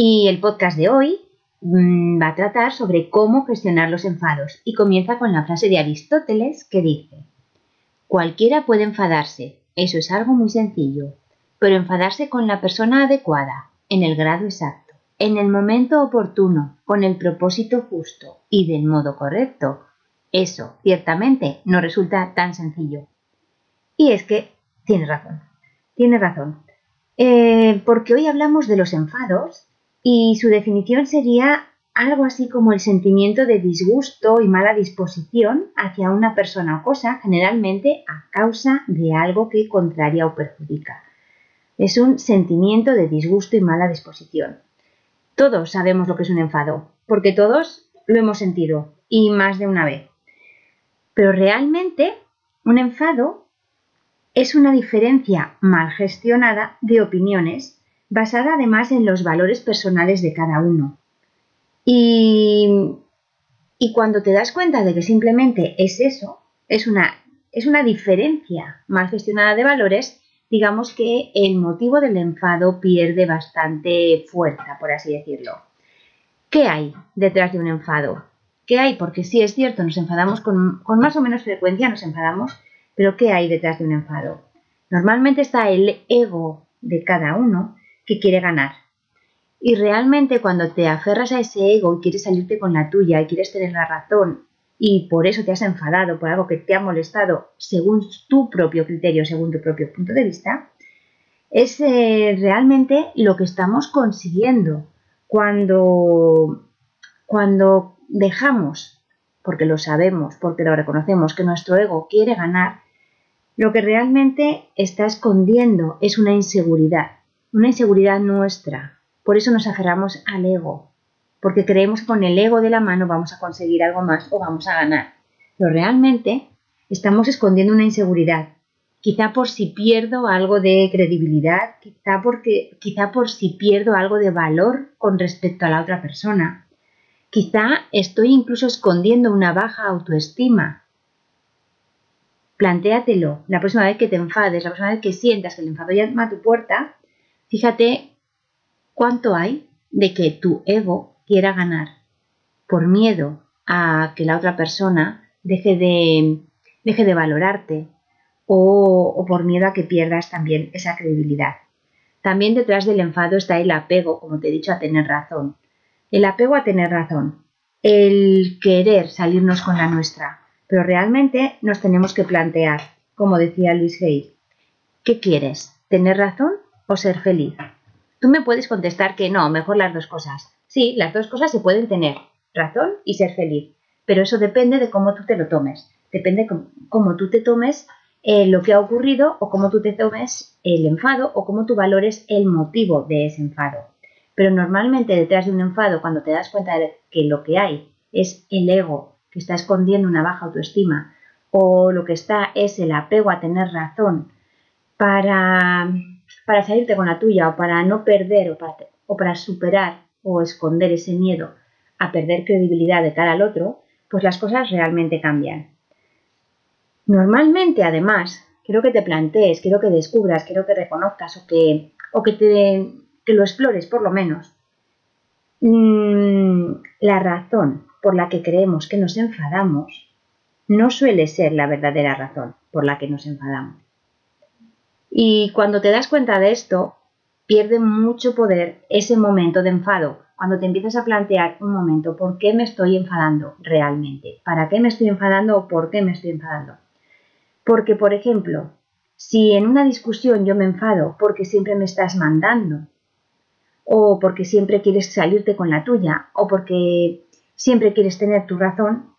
Y el podcast de hoy mm, va a tratar sobre cómo gestionar los enfados y comienza con la frase de Aristóteles que dice, cualquiera puede enfadarse, eso es algo muy sencillo, pero enfadarse con la persona adecuada, en el grado exacto, en el momento oportuno, con el propósito justo y del modo correcto, eso ciertamente no resulta tan sencillo. Y es que tiene razón, tiene razón. Eh, porque hoy hablamos de los enfados y su definición sería algo así como el sentimiento de disgusto y mala disposición hacia una persona o cosa, generalmente a causa de algo que contraria o perjudica. Es un sentimiento de disgusto y mala disposición. Todos sabemos lo que es un enfado, porque todos lo hemos sentido, y más de una vez. Pero realmente un enfado es una diferencia mal gestionada de opiniones basada además en los valores personales de cada uno. Y, y cuando te das cuenta de que simplemente es eso, es una, es una diferencia mal gestionada de valores, digamos que el motivo del enfado pierde bastante fuerza, por así decirlo. ¿Qué hay detrás de un enfado? ¿Qué hay? Porque sí es cierto, nos enfadamos con, con, más o menos frecuencia, nos enfadamos, pero ¿qué hay detrás de un enfado? Normalmente está el ego de cada uno que quiere ganar. Y realmente cuando te aferras a ese ego y quieres salirte con la tuya y quieres tener la razón y por eso te has enfadado por algo que te ha molestado según tu propio criterio, según tu propio punto de vista, es eh, realmente lo que estamos consiguiendo cuando, cuando dejamos, porque lo sabemos, porque lo reconocemos, que nuestro ego quiere ganar, lo que realmente está escondiendo es una inseguridad una inseguridad nuestra. Por eso nos aferramos al ego, porque creemos que con el ego de la mano vamos a conseguir algo más o vamos a ganar. Pero realmente estamos escondiendo una inseguridad, quizá por si pierdo algo de credibilidad, quizá, porque, quizá por si pierdo algo de valor con respecto a la otra persona. Quizá estoy incluso escondiendo una baja autoestima. Plantéatelo la próxima vez que te enfades, la próxima vez que sientas que el enfado llama a tu puerta, Fíjate cuánto hay de que tu ego quiera ganar por miedo a que la otra persona deje de, deje de valorarte o, por miedo a que pierdas también esa credibilidad. También detrás del enfado está el apego, como te he dicho, a tener razón. El apego a tener razón. El querer salirnos con la nuestra. Pero realmente nos tenemos que plantear, como decía Luis Hay, ¿qué quieres? ¿Tener razón o ser feliz? Tú me puedes contestar que no, mejor las dos cosas. Sí, las dos cosas se pueden tener, razón y ser feliz, pero eso depende de cómo tú te lo tomes, depende de cómo tú te tomes eh, lo que ha ocurrido o cómo tú te tomes el enfado o cómo tú valores el motivo de ese enfado. Pero normalmente detrás de un enfado, cuando te das cuenta de que lo que hay es el ego que está escondiendo una baja autoestima o lo que está es el apego a tener razón para para salirte con la tuya o para no perder o para, o para superar o esconder ese miedo a perder credibilidad de cara al otro, pues las cosas realmente cambian. Normalmente, además, quiero que te plantees, quiero que descubras, quiero que reconozcas o que, o que, te, lo explores por lo menos. Mm, la razón por la que creemos que nos enfadamos no suele ser la verdadera razón por la que nos enfadamos. Y cuando te das cuenta de esto, pierde mucho poder ese momento de enfado, cuando te empiezas a plantear un momento, ¿por qué me estoy enfadando realmente? ¿Para qué me estoy enfadando o por qué me estoy enfadando? Porque, por ejemplo, si en una discusión yo me enfado porque siempre me estás mandando, o porque siempre quieres salirte con la tuya, o porque siempre quieres tener tu razón,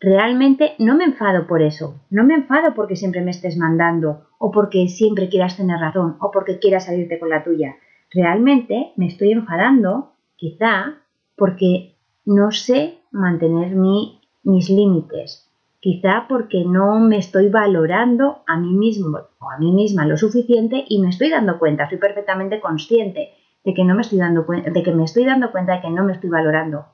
Realmente no me enfado por eso, no me enfado porque siempre me estés mandando o porque siempre quieras tener razón o porque quieras salirte con la tuya. realmente me estoy enfadando, quizá porque no sé mantener mis límites, quizá porque no me estoy valorando a mí mismo o a mí misma lo suficiente y me estoy dando cuenta, soy perfectamente consciente de que no me estoy dando de que me estoy dando cuenta de que no me estoy valorando.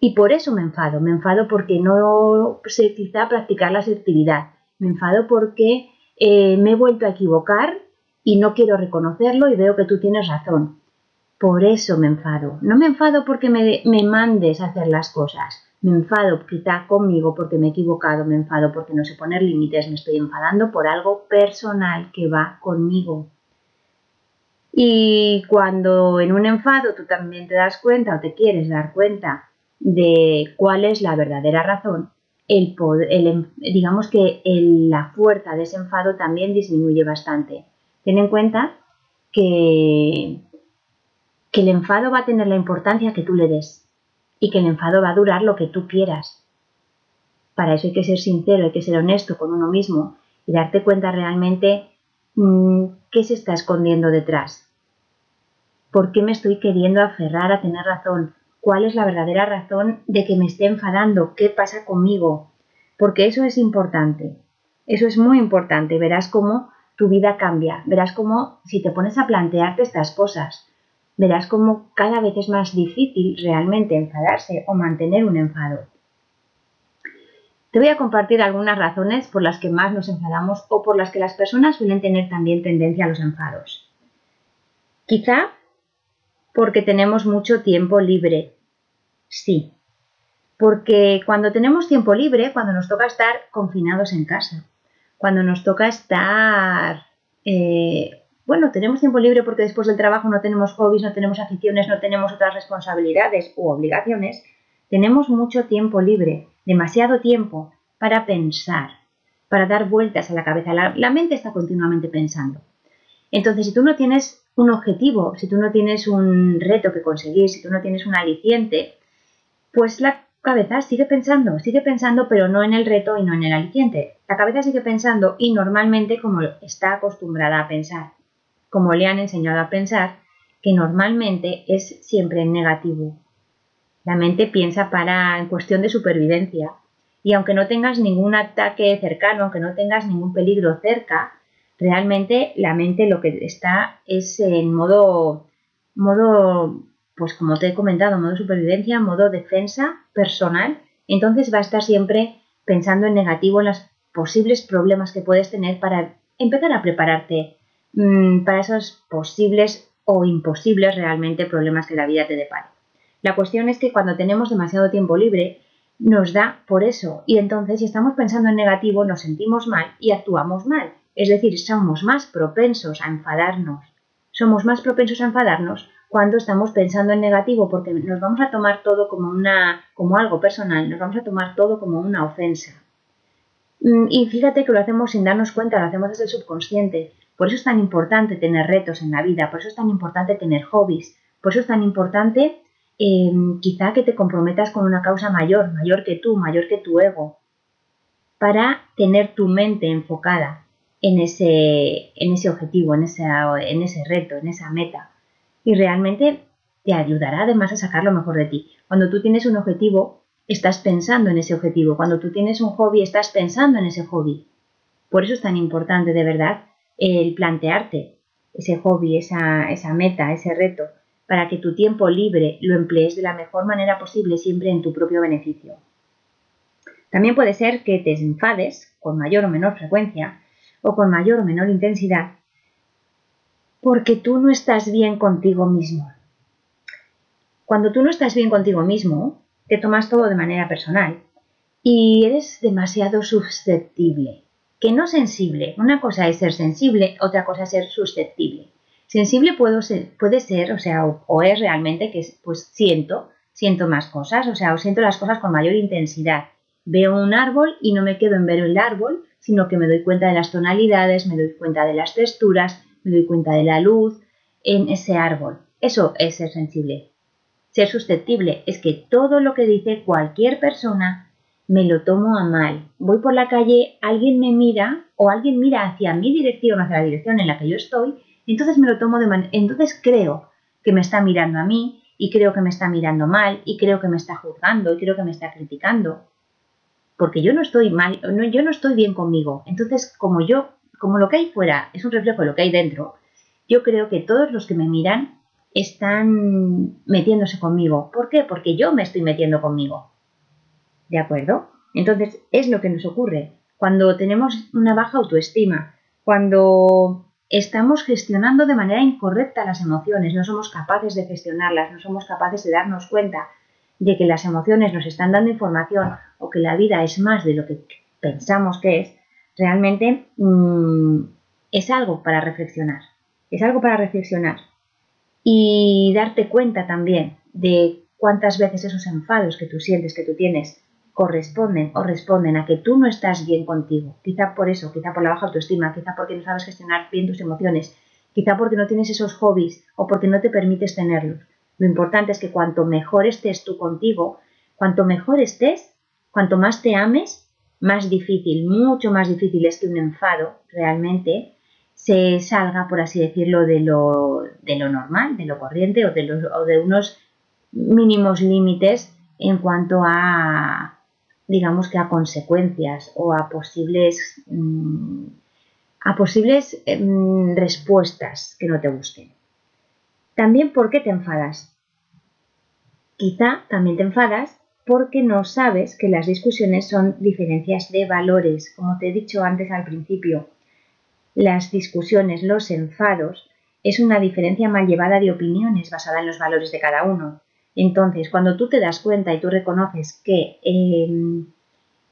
Y por eso me enfado, me enfado porque no sé quizá practicar la asertividad, me enfado porque eh, me he vuelto a equivocar y no quiero reconocerlo y veo que tú tienes razón. Por eso me enfado. No me enfado porque me, me mandes a hacer las cosas. Me enfado quizá conmigo porque me he equivocado, me enfado porque no sé poner límites, me estoy enfadando por algo personal que va conmigo. Y cuando en un enfado tú también te das cuenta o te quieres dar cuenta de cuál es la verdadera razón, el, el digamos que la fuerza de ese enfado también disminuye bastante. Ten en cuenta que, que el enfado va a tener la importancia que tú le des y que el enfado va a durar lo que tú quieras. Para eso hay que ser sincero, hay que ser honesto con uno mismo y darte cuenta realmente mm, qué se está escondiendo detrás. ¿Por qué me estoy queriendo aferrar a tener razón? ¿Cuál es la verdadera razón de que me esté enfadando? ¿Qué pasa conmigo? Porque eso es importante. Eso es muy importante. Verás cómo tu vida cambia. Verás cómo si te pones a plantearte estas cosas, verás cómo cada vez es más difícil realmente enfadarse o mantener un enfado. Te voy a compartir algunas razones por las que más nos enfadamos o por las que las personas suelen tener también tendencia a los enfados. Quizá porque tenemos mucho tiempo libre. Sí, porque cuando tenemos tiempo libre, cuando nos toca estar confinados en casa, cuando nos toca estar, eh, bueno, tenemos tiempo libre porque después del trabajo no tenemos hobbies, no tenemos aficiones, no tenemos otras responsabilidades u obligaciones, tenemos mucho tiempo libre, demasiado tiempo para pensar, para dar vueltas a la cabeza. La, la mente está continuamente pensando. Entonces, si tú no tienes un objetivo, si tú no tienes un reto que conseguir, si tú no tienes un aliciente, pues la cabeza sigue pensando, sigue pensando, pero no en el reto y no en el aliciente. La cabeza sigue pensando y normalmente como está acostumbrada a pensar, como le han enseñado a pensar, que normalmente es siempre en negativo. La mente piensa para en cuestión de supervivencia y aunque no tengas ningún ataque cercano, aunque no tengas ningún peligro cerca, realmente la mente lo que está es en modo modo pues como te he comentado, modo supervivencia, modo defensa personal, entonces va a estar siempre pensando en negativo en los posibles problemas que puedes tener para empezar a prepararte mm, para esos posibles o imposibles realmente problemas que la vida te depare. La cuestión es que cuando tenemos demasiado tiempo libre, nos da por eso y entonces si estamos pensando en negativo nos sentimos mal y actuamos mal. Es decir, somos más propensos a enfadarnos. Somos más propensos a enfadarnos cuando estamos pensando en negativo, porque nos vamos a tomar todo como, una, como algo personal, nos vamos a tomar todo como una ofensa. Mm, y fíjate que lo hacemos sin darnos cuenta, lo hacemos desde el subconsciente. Por eso es tan importante tener retos en la vida, por eso es tan importante tener hobbies, por eso es tan importante em, quizá que te comprometas con una causa mayor, mayor que tú, mayor que tu ego, para tener tu mente enfocada en ese, en ese objetivo, en, en ese reto, en esa meta y realmente te ayudará además a sacar lo mejor de ti. Cuando tú tienes un objetivo, estás pensando en ese objetivo. Cuando tú tienes un hobby, estás pensando en ese hobby. Por eso es tan importante de verdad el plantearte ese hobby, esa, esa meta, ese reto, para que tu tiempo libre lo emplees de la mejor manera posible, siempre en tu propio beneficio. También puede ser que te enfades con mayor o menor frecuencia o con mayor o menor intensidad porque tú no estás bien contigo mismo. Cuando tú no estás bien contigo mismo, te tomas todo de manera personal y eres demasiado susceptible. Que no sensible. Una cosa es ser sensible, otra cosa es ser susceptible. Sensible puedo ser, puede ser, o sea, o, es realmente que pues siento, siento más cosas, o sea, o siento las cosas con mayor intensidad. Veo un árbol y no me quedo en ver el árbol, sino que me doy cuenta de las tonalidades, me doy cuenta de las texturas, me doy cuenta de la luz en ese árbol. Eso es ser sensible. Ser susceptible es que todo lo que dice cualquier persona me lo tomo a mal. Voy por la calle, alguien me mira o alguien mira hacia mi dirección, hacia la dirección en la que yo estoy entonces me lo tomo de manera, entonces creo que me está mirando a mí y creo que me está mirando mal y creo que me está juzgando y creo que me está criticando. Porque yo no estoy mal, no, yo no estoy bien conmigo. Entonces, como yo, como lo que hay fuera es un reflejo de lo que hay dentro, yo creo que todos los que me miran están metiéndose conmigo. ¿Por qué? Porque yo me estoy metiendo conmigo. ¿De acuerdo? Entonces, es lo que nos ocurre cuando tenemos una baja autoestima, cuando estamos gestionando de manera incorrecta las emociones, no somos capaces de gestionarlas, no somos capaces de darnos cuenta de que las emociones nos están dando información o que la vida es más de lo que pensamos que es, realmente mm, es algo para reflexionar. Es algo para reflexionar. Y darte cuenta también de cuántas veces esos enfados que tú sientes, que tú tienes, corresponden o responden a que tú no estás bien contigo. Quizá por eso, quizá por la baja autoestima, quizá porque no sabes gestionar bien tus emociones, quizá porque no tienes esos hobbies o porque no te permites tenerlos. Lo importante es que cuanto mejor estés tú contigo, cuanto mejor estés, cuanto más te ames, más difícil, mucho más difícil es que un enfado realmente se salga, por así decirlo, de lo, de lo normal, de lo corriente o de, o de unos mínimos límites en cuanto a, digamos que a consecuencias o a posibles, mm, a posibles em, respuestas que no te gusten. También, ¿por qué te enfadas? Quizá también te enfadas porque no sabes que las discusiones son diferencias de valores, como te he dicho antes al principio. Las discusiones, los enfados, es una diferencia mal llevada de opiniones basada en los valores de cada uno. Entonces, cuando tú te das cuenta y tú reconoces que, em,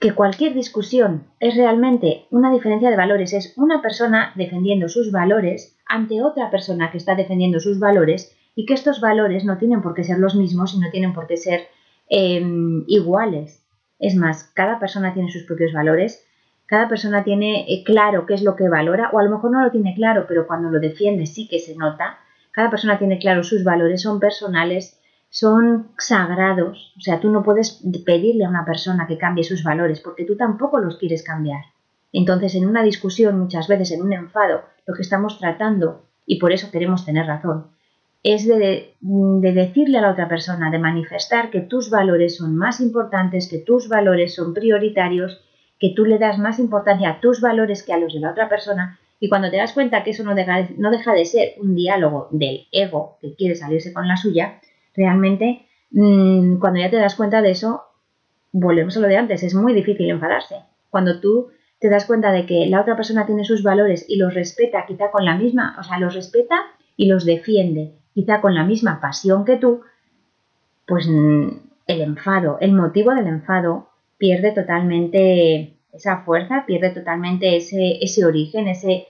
que cualquier discusión es realmente una diferencia de valores, es una persona defendiendo sus valores ante otra persona que está defendiendo sus valores y que estos valores no tienen por qué ser los mismos y no tienen por qué ser em, iguales. Es más, cada persona tiene sus propios valores, cada persona tiene eh, claro qué es lo que valora, o a lo mejor no lo tiene claro, pero cuando lo defiende sí que se nota. Cada persona tiene claro sus valores, son personales, son sagrados. O sea, tú no puedes pedirle a una persona que cambie sus valores porque tú tampoco los quieres cambiar. Entonces, en una discusión, muchas veces en un enfado, lo que estamos tratando, y por eso queremos tener razón, es de, de, decirle a la otra persona, de manifestar que tus valores son más importantes, que tus valores son prioritarios, que tú le das más importancia a tus valores que a los de la otra persona. Y cuando te das cuenta que eso no deja, no deja de ser un diálogo del ego que quiere salirse con la suya, realmente mm, cuando ya te das cuenta de eso, volvemos a lo de antes, es muy difícil enfadarse. Cuando tú te das cuenta de que la otra persona tiene sus valores y los respeta quizá con la misma, o sea, los respeta y los defiende quizá con la misma pasión que tú, pues mm, el enfado, el motivo del enfado pierde totalmente esa fuerza, pierde totalmente ese, ese origen, ese,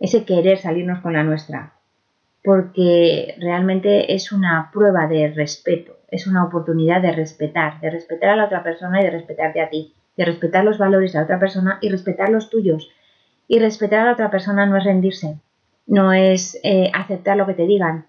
ese querer salirnos con la nuestra porque realmente es una prueba de respeto, es una oportunidad de respetar, de respetar a la otra persona y de respetarte a ti, de respetar los valores de la otra persona y respetar los tuyos. Y respetar a la otra persona no es rendirse, no es eh, aceptar lo que te digan,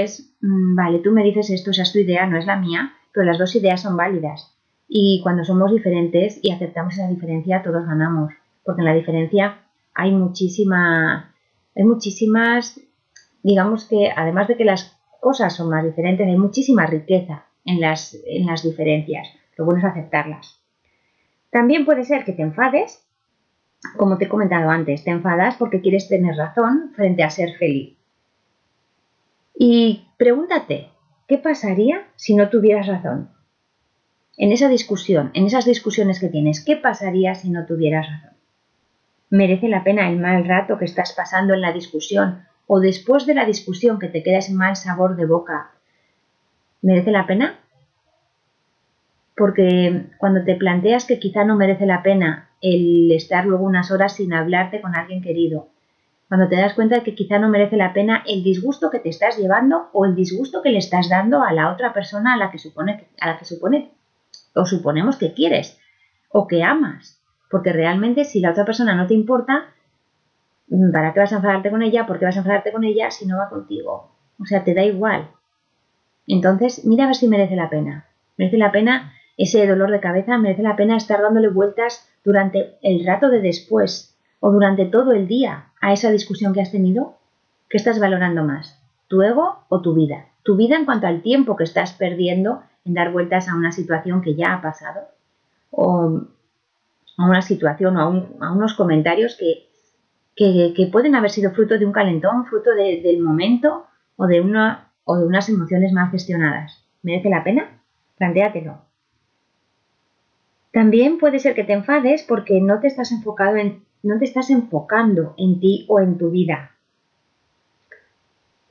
es, mm, vale, tú me dices esto, esa es tu idea, no es la mía, pero las dos ideas son válidas. Y cuando somos diferentes y aceptamos esa diferencia, todos ganamos, porque en la diferencia hay muchísima, hay muchísimas digamos que además de que las cosas son más diferentes, hay muchísima riqueza en las, en las diferencias. Lo bueno es aceptarlas. También puede ser que te enfades, como te he comentado antes, te enfadas porque quieres tener razón frente a ser feliz. Y pregúntate, ¿qué pasaría si no tuvieras razón? En esa discusión, en esas discusiones que tienes, ¿qué pasaría si no tuvieras razón? ¿Merece la pena el mal rato que estás pasando en la discusión o después de la discusión que te queda ese mal sabor de boca, ¿merece la pena? Porque cuando te planteas que quizá no merece la pena el estar luego unas horas sin hablarte con alguien querido, cuando te das cuenta de que quizá no merece la pena el disgusto que te estás llevando o el disgusto que le estás dando a la otra persona a la que supone, a la que supone o suponemos que quieres o que amas. Porque realmente si la otra persona no te importa, ¿para qué vas a enfadarte con ella? ¿Por qué vas a enfadarte con ella si no va contigo? O sea, te da igual. Entonces, mira a ver si merece la pena. ¿Merece la pena ese dolor de cabeza? ¿Merece la pena estar dándole vueltas durante el rato de después o durante todo el día a esa discusión que has tenido? ¿Qué estás valorando más? ¿Tu ego o tu vida? Tu vida en cuanto al tiempo que estás perdiendo en dar vueltas a una situación que ya ha pasado. O a una situación o a, unos comentarios que, que, pueden haber sido fruto de un calentón, fruto del momento o de, una, o de unas emociones mal gestionadas. ¿Merece la pena? Plantéatelo. También puede ser que te enfades porque no te estás enfocado en, no te estás enfocando en ti o en tu vida.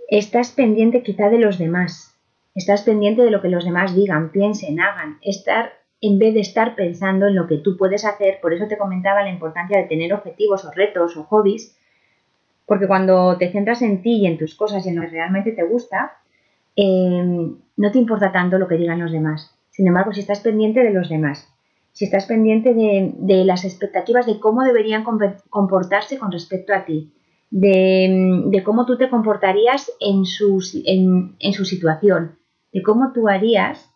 Estás pendiente quizá de los demás. Estás pendiente de lo que los demás digan, piensen, hagan. Estar en vez de estar pensando en lo que tú puedes hacer. Por eso te comentaba la importancia de tener objetivos o retos o hobbies. Porque cuando te centras en ti y en tus cosas y en lo que realmente te gusta, em, no te importa tanto lo que digan los demás. Sin embargo, si estás pendiente de los demás, si estás pendiente de, las expectativas de cómo deberían comportarse con respecto a ti, de, cómo tú te comportarías en su, en, su situación, de cómo tú harías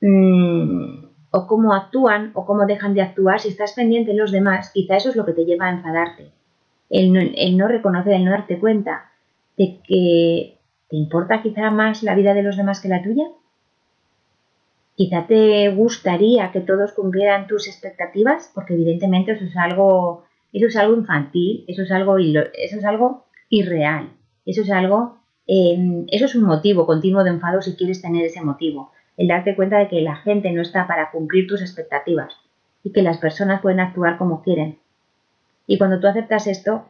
mm, o cómo actúan o cómo dejan de actuar, si estás pendiente de los demás, quizá eso es lo que te lleva a enfadarte. El no, el no reconocer, el no darte cuenta de que te importa quizá más la vida de los demás que la tuya. Quizá te gustaría que todos cumplieran tus expectativas, porque evidentemente eso es algo, eso es algo infantil, eso es algo, eso es algo irreal, eso es algo, eh, eso es un motivo continuo de enfado si quieres tener ese motivo el darte cuenta de que la gente no está para cumplir tus expectativas y que las personas pueden actuar como quieren. Y cuando tú aceptas esto,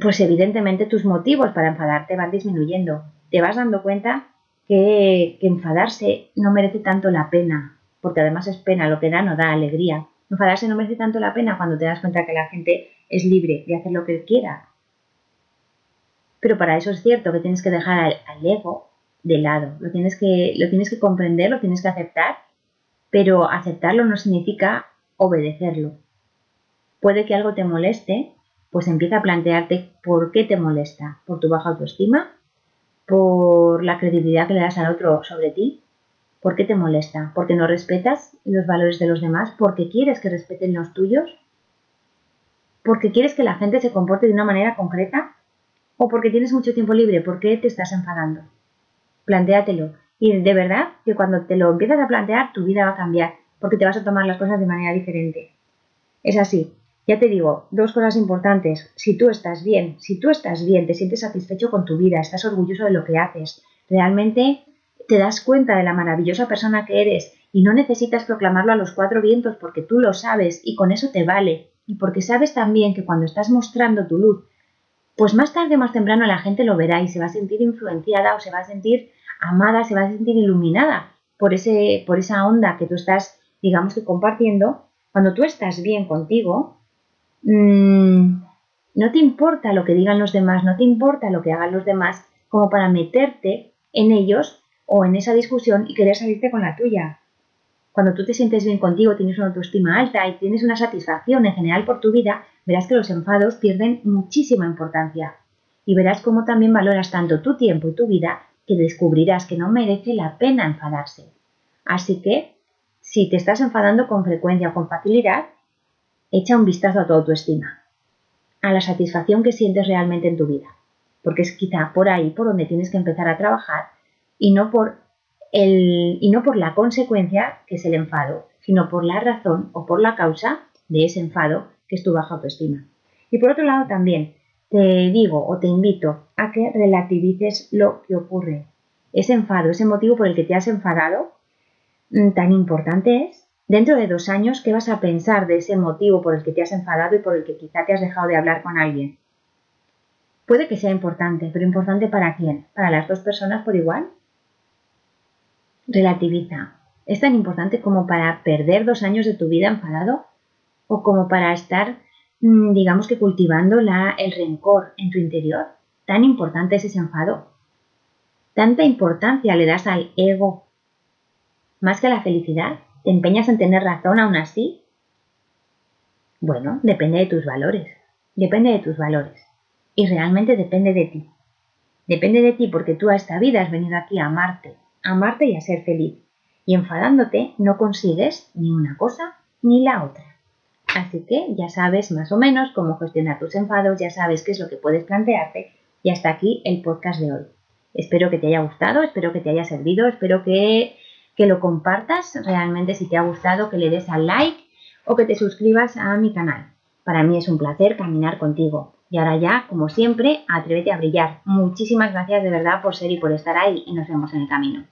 pues evidentemente tus motivos para enfadarte van disminuyendo. Te vas dando cuenta que, enfadarse no merece tanto la pena, porque además es pena, lo que da no da alegría. Enfadarse no merece tanto la pena cuando te das cuenta que la gente es libre de hacer lo que quiera. Pero para eso es cierto que tienes que dejar al ego de lado. Lo tienes, que, lo tienes que comprender, lo tienes que aceptar, pero aceptarlo no significa obedecerlo. Puede que algo te moleste, pues empieza a plantearte por qué te molesta, por tu baja autoestima, por la credibilidad que le das al otro sobre ti, por qué te molesta, porque no respetas los valores de los demás, porque quieres que respeten los tuyos, porque quieres que la gente se comporte de una manera concreta o porque tienes mucho tiempo libre, ¿por qué te estás enfadando? plantéatelo. Y de verdad que cuando te lo empiezas a plantear, tu vida va a cambiar, porque te vas a tomar las cosas de manera diferente. Es así. Ya te digo, dos cosas importantes. Si tú estás bien, si tú estás bien, te sientes satisfecho con tu vida, estás orgulloso de lo que haces, realmente te das cuenta de la maravillosa persona que eres y no necesitas proclamarlo a los cuatro vientos porque tú lo sabes y con eso te vale. Y porque sabes también que cuando estás mostrando tu luz, pues más tarde o más temprano la gente lo verá y se va a sentir influenciada o se va a sentir amada, se va a sentir iluminada por, ese, por esa onda que tú estás, digamos que compartiendo. Cuando tú estás bien contigo, mm, no te importa lo que digan los demás, no te importa lo que hagan los demás, como para meterte en ellos o en esa discusión y querer salirte con la tuya. Cuando tú te sientes bien contigo, tienes una autoestima alta y tienes una satisfacción en general por tu vida, verás que los enfados pierden muchísima importancia. Y verás cómo también valoras tanto tu tiempo y tu vida que descubrirás que no merece la pena enfadarse. Así que, si te estás enfadando con frecuencia o con facilidad, echa un vistazo a tu autoestima, a la satisfacción que sientes realmente en tu vida, porque es quizá por ahí por donde tienes que empezar a trabajar y no por el, y no por la consecuencia que es el enfado, sino por la razón o por la causa de ese enfado que es tu baja autoestima. Y por otro lado también, te digo o te invito a que relativices lo que ocurre. Ese enfado, ese motivo por el que te has enfadado, mm, tan importante es. Dentro de dos años, ¿qué vas a pensar de ese motivo por el que te has enfadado y por el que quizá te has dejado de hablar con alguien? Puede que sea importante, pero importante para quién? ¿Para las dos personas por igual? Relativiza. ¿Es tan importante como para perder dos años de tu vida enfadado? ¿O como para estar Mm, digamos que cultivando el rencor en tu interior. Tan importante es ese enfado. Tanta importancia le das al ego. Más que a la felicidad. ¿Te empeñas en tener razón aún así? Bueno, depende de tus valores. Depende de tus valores. Y realmente depende de ti. Depende de ti porque tú a esta vida has venido aquí a amarte, a amarte y a ser feliz. Y enfadándote no consigues ni una cosa ni la otra. Así que ya sabes más o menos cómo gestionar tus enfados, ya sabes qué es lo que puedes plantearte Y hasta aquí el podcast de hoy. Espero que te haya gustado, espero que te haya servido, espero que, que lo compartas realmente si te ha gustado, que le des al like o que te suscribas a mi canal. Para mí es un placer caminar contigo. Y ahora ya, como siempre, atrévete a brillar. Muchísimas gracias de verdad por ser y por estar ahí y nos vemos en el camino.